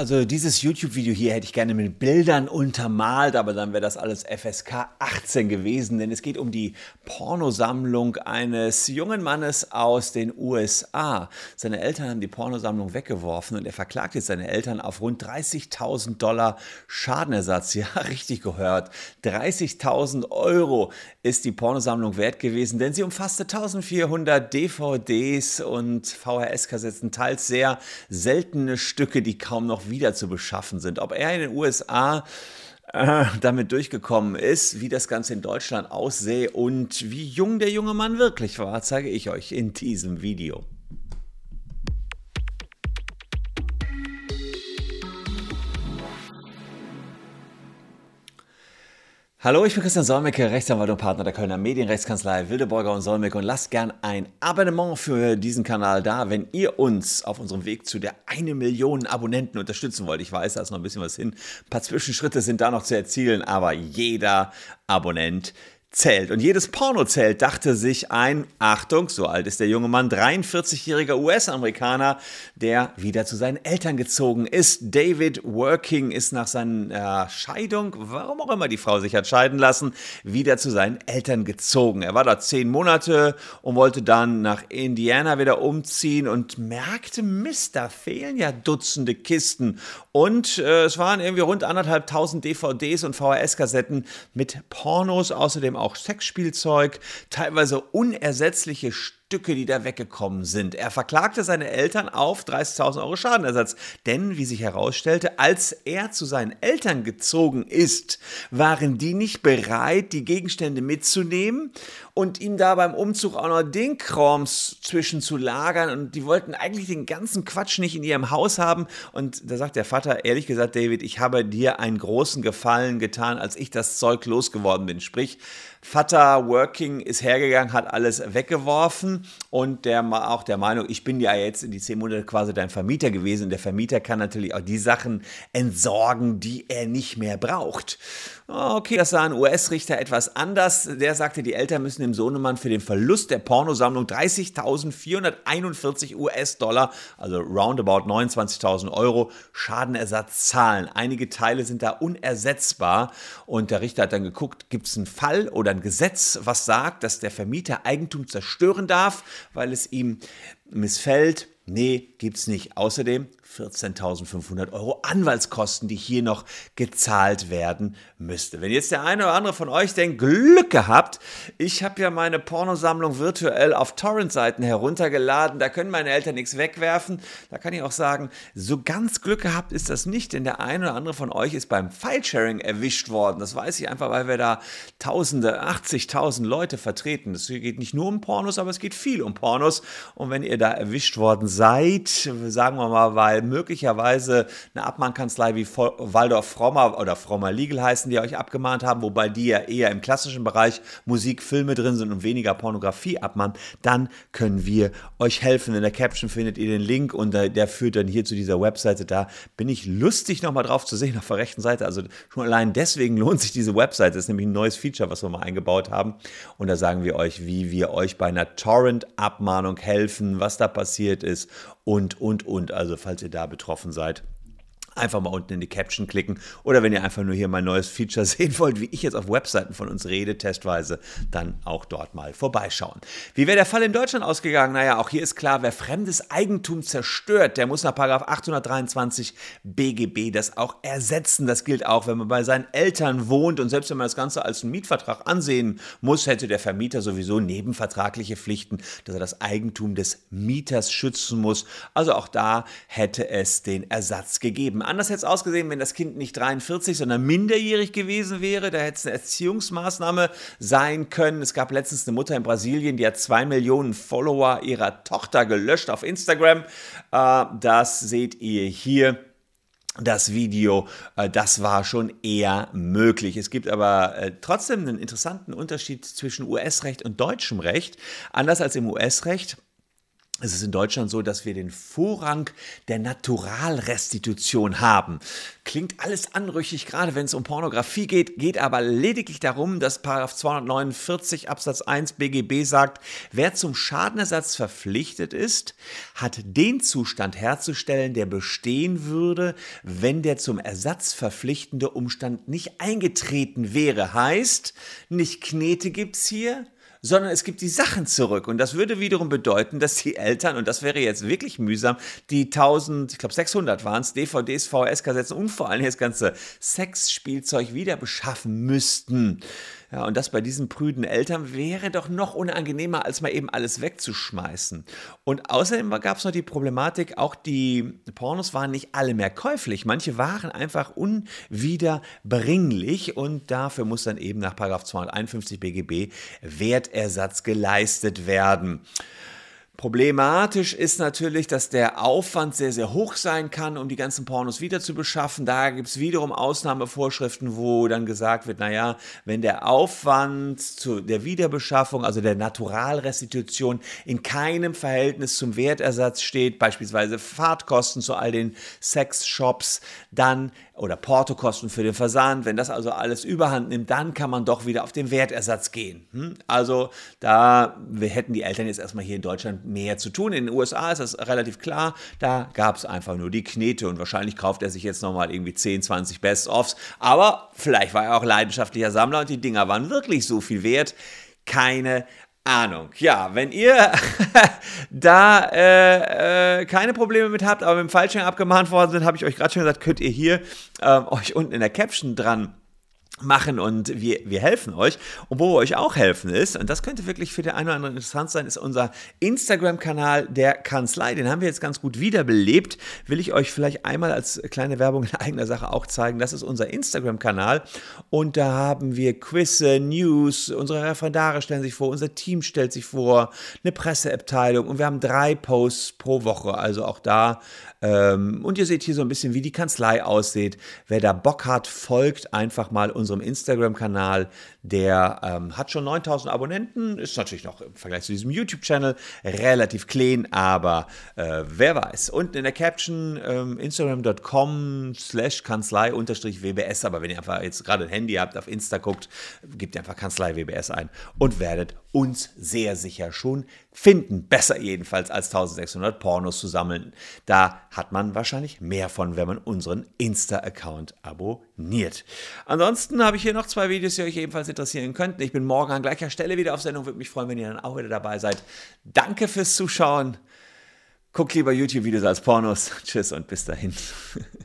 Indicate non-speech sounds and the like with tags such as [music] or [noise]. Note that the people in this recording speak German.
Also dieses YouTube-Video hier hätte ich gerne mit Bildern untermalt, aber dann wäre das alles FSK 18 gewesen, denn es geht um die Pornosammlung eines jungen Mannes aus den USA. Seine Eltern haben die Pornosammlung weggeworfen und er verklagt jetzt seine Eltern auf rund 30.000 Dollar Schadenersatz. [laughs] Ja, richtig gehört. 30.000 Euro ist die Pornosammlung wert gewesen, denn sie umfasste 1400 DVDs und VHS-Kassetten, teils sehr seltene Stücke, die kaum noch wieder zu beschaffen sind. Ob er in den USA äh, damit durchgekommen ist, wie das Ganze in Deutschland aussehe und wie jung der junge Mann wirklich war, zeige ich euch in diesem Video. Hallo, ich bin Christian Solmecke, Rechtsanwalt und Partner der Kölner Medienrechtskanzlei Wildeborger und Solmecke und lasst gern ein Abonnement für diesen Kanal da, wenn ihr uns auf unserem Weg zu der eine Million Abonnenten unterstützen wollt. Ich weiß, da ist noch ein bisschen was hin. Ein paar Zwischenschritte sind da noch zu erzielen, aber jeder Abonnent zählt. Und jedes Pornozelt dachte sich ein, Achtung, so alt ist der junge Mann, 43-jähriger US-Amerikaner, der wieder zu seinen Eltern gezogen ist. David Working ist nach seiner Scheidung, warum auch immer die Frau sich hat scheiden lassen, wieder zu seinen Eltern gezogen. Er war da zehn Monate und wollte dann nach Indiana wieder umziehen und merkte, Mist, da fehlen ja Dutzende Kisten. Und äh, es waren irgendwie rund anderthalb tausend DVDs und VHS-Kassetten mit Pornos, außerdem auch Sexspielzeug, teilweise unersetzliche Stücke, die da weggekommen sind. Er verklagte seine Eltern auf 30.000 Euro Schadenersatz, denn wie sich herausstellte, als er zu seinen Eltern gezogen ist, waren die nicht bereit, die Gegenstände mitzunehmen und ihm da beim Umzug auch noch den Kroms zwischen zu lagern und die wollten eigentlich den ganzen Quatsch nicht in ihrem Haus haben und da sagt der Vater, ehrlich gesagt, David, ich habe dir einen großen Gefallen getan, als ich das Zeug losgeworden bin. Sprich, Vater Working ist hergegangen, hat alles weggeworfen und der war auch der Meinung, ich bin ja jetzt in die zehn Monate quasi dein Vermieter gewesen. Und der Vermieter kann natürlich auch die Sachen entsorgen, die er nicht mehr braucht. Ah, okay, das sah ein US-Richter etwas anders. Der sagte, die Eltern müssen dem Sohnemann für den Verlust der Pornosammlung 30.441 US-Dollar, also roundabout 29.000 Euro, Schadenersatz zahlen. Einige Teile sind da unersetzbar und der Richter hat dann geguckt, gibt es einen Fall oder ein Gesetz, was sagt, dass der Vermieter Eigentum zerstören darf, weil es ihm missfällt. Nee, gibt's nicht. Außerdem 14.500 Euro Anwaltskosten, die hier noch gezahlt werden müsste. Wenn jetzt der eine oder andere von euch denkt, Glück gehabt, ich habe ja meine Pornosammlung virtuell auf Torrent-Seiten heruntergeladen, da können meine Eltern nichts wegwerfen. Da kann ich auch sagen, so ganz Glück gehabt ist das nicht, denn der eine oder andere von euch ist beim File-Sharing erwischt worden. Das weiß ich einfach, weil wir da Tausende, 80.000 Leute vertreten. Es geht nicht nur um Pornos, aber es geht viel um Pornos. Und wenn ihr da erwischt worden seid, sagen wir mal, weil möglicherweise eine Abmahnkanzlei wie Waldorf Frommer oder Frommer Legal heißen, die euch abgemahnt haben, wobei die ja eher im klassischen Bereich Musik, Filme drin sind und weniger Pornografie abmahnen, dann können wir euch helfen. In der Caption findet ihr den Link und der führt dann hier zu dieser Webseite. Da bin ich lustig nochmal drauf zu sehen auf der rechten Seite. Also schon allein deswegen lohnt sich diese Webseite. Das ist nämlich ein neues Feature, was wir mal eingebaut haben. Und da sagen wir euch, wie wir euch bei einer Torrent-Abmahnung helfen, was da passiert ist und, und, und. Also falls ihr da betroffen seid, einfach mal unten in die Caption klicken. Oder wenn ihr einfach nur hier mein neues Feature [laughs] sehen wollt, wie ich jetzt auf Webseiten von uns rede, testweise, dann auch dort mal vorbeischauen. Wie wäre der Fall in Deutschland ausgegangen? Naja, auch hier ist klar, wer fremdes Eigentum zerstört, der muss nach 823 BGB das auch ersetzen. Das gilt auch, wenn man bei seinen Eltern wohnt und selbst wenn man das Ganze als einen Mietvertrag ansehen muss, hätte der Vermieter sowieso nebenvertragliche Pflichten, dass er das Eigentum des Mieters schützen muss. Also auch da hätte es den Ersatz gegeben anders hätte es ausgesehen, wenn das Kind nicht 43, sondern minderjährig gewesen wäre. Da hätte es eine Erziehungsmaßnahme sein können. Es gab letztens eine Mutter in Brasilien, die hat zwei Millionen Follower ihrer Tochter gelöscht auf Instagram. Äh, das seht ihr hier das Video, äh, das war schon eher möglich. Es gibt aber äh, trotzdem einen interessanten Unterschied zwischen US-Recht und deutschem Recht. Anders als im US-Recht es ist in Deutschland so, dass wir den Vorrang der Naturalrestitution haben. Klingt alles anrüchig, gerade wenn es um Pornografie geht, geht aber lediglich darum, dass 249 Absatz 1 BGB sagt, wer zum Schadenersatz verpflichtet ist, hat den Zustand herzustellen, der bestehen würde, wenn der zum Ersatz verpflichtende Umstand nicht eingetreten wäre. Heißt, nicht Knete gibt's hier, sondern es gibt die Sachen zurück. Und das würde wiederum bedeuten, dass die Eltern, und das wäre jetzt wirklich mühsam, die 1000, ich glaube 600 waren es, DVDs, VHS-Kassetten und vor allem das ganze Sexspielzeug wieder beschaffen müssten. Ja, und das bei diesen prüden Eltern wäre doch noch unangenehmer, als mal eben alles wegzuschmeißen. Und außerdem gab es noch die Problematik, auch die Pornos waren nicht alle mehr käuflich. Manche waren einfach unwiederbringlich und dafür muss dann eben nach 251 BGB Wertersatz geleistet werden. Problematisch ist natürlich, dass der Aufwand sehr, sehr hoch sein kann, um die ganzen Pornos wieder zu beschaffen. Da gibt es wiederum Ausnahmevorschriften, wo dann gesagt wird, naja, wenn der Aufwand zu der Wiederbeschaffung, also der Naturalrestitution, in keinem Verhältnis zum Wertersatz steht, beispielsweise Fahrtkosten zu all den Sexshops, dann oder Portokosten für den Versand, wenn das also alles überhand nimmt, dann kann man doch wieder auf den Wertersatz gehen. Hm? Also da hätten die Eltern jetzt erstmal hier in Deutschland mehr zu tun. In den USA ist das relativ klar, da gab es einfach nur die Knete und wahrscheinlich kauft er sich jetzt nochmal irgendwie 10, 20 Best-Offs, aber vielleicht war er auch leidenschaftlicher Sammler und die Dinger waren wirklich so viel wert. Keine Ahnung. Ja, wenn ihr [laughs] da äh, äh, keine Probleme mit habt, aber mit dem Fallschirm abgemahnt worden sind, habe ich euch gerade schon gesagt, könnt ihr hier äh, euch unten in der Caption dran machen und wir, wir helfen euch. Und wo wir euch auch helfen ist, und das könnte wirklich für den einen oder anderen interessant sein, ist unser Instagram-Kanal der Kanzlei. Den haben wir jetzt ganz gut wiederbelebt. Will ich euch vielleicht einmal als kleine Werbung in eigener Sache auch zeigen. Das ist unser Instagram-Kanal und da haben wir Quizze, News, unsere Referendare stellen sich vor, unser Team stellt sich vor, eine Presseabteilung und wir haben drei Posts pro Woche. Also auch da ähm, und ihr seht hier so ein bisschen, wie die Kanzlei aussieht. Wer da Bock hat, folgt einfach mal unserem Instagram-Kanal. Der ähm, hat schon 9000 Abonnenten. Ist natürlich noch im Vergleich zu diesem YouTube-Channel relativ clean, aber äh, wer weiß. Unten in der Caption ähm, instagram.com slash Kanzlei WBS. Aber wenn ihr einfach jetzt gerade ein Handy habt, auf Insta guckt, gebt ihr einfach Kanzlei WBS ein und werdet uns sehr sicher schon finden. Besser jedenfalls als 1600 Pornos zu sammeln. Da hat man wahrscheinlich mehr von, wenn man unseren Insta-Account abonniert. Ansonsten habe ich hier noch zwei Videos, die euch ebenfalls interessieren könnten. Ich bin morgen an gleicher Stelle wieder auf Sendung. Würde mich freuen, wenn ihr dann auch wieder dabei seid. Danke fürs Zuschauen. Guckt lieber YouTube-Videos als Pornos. [laughs] Tschüss und bis dahin. [laughs]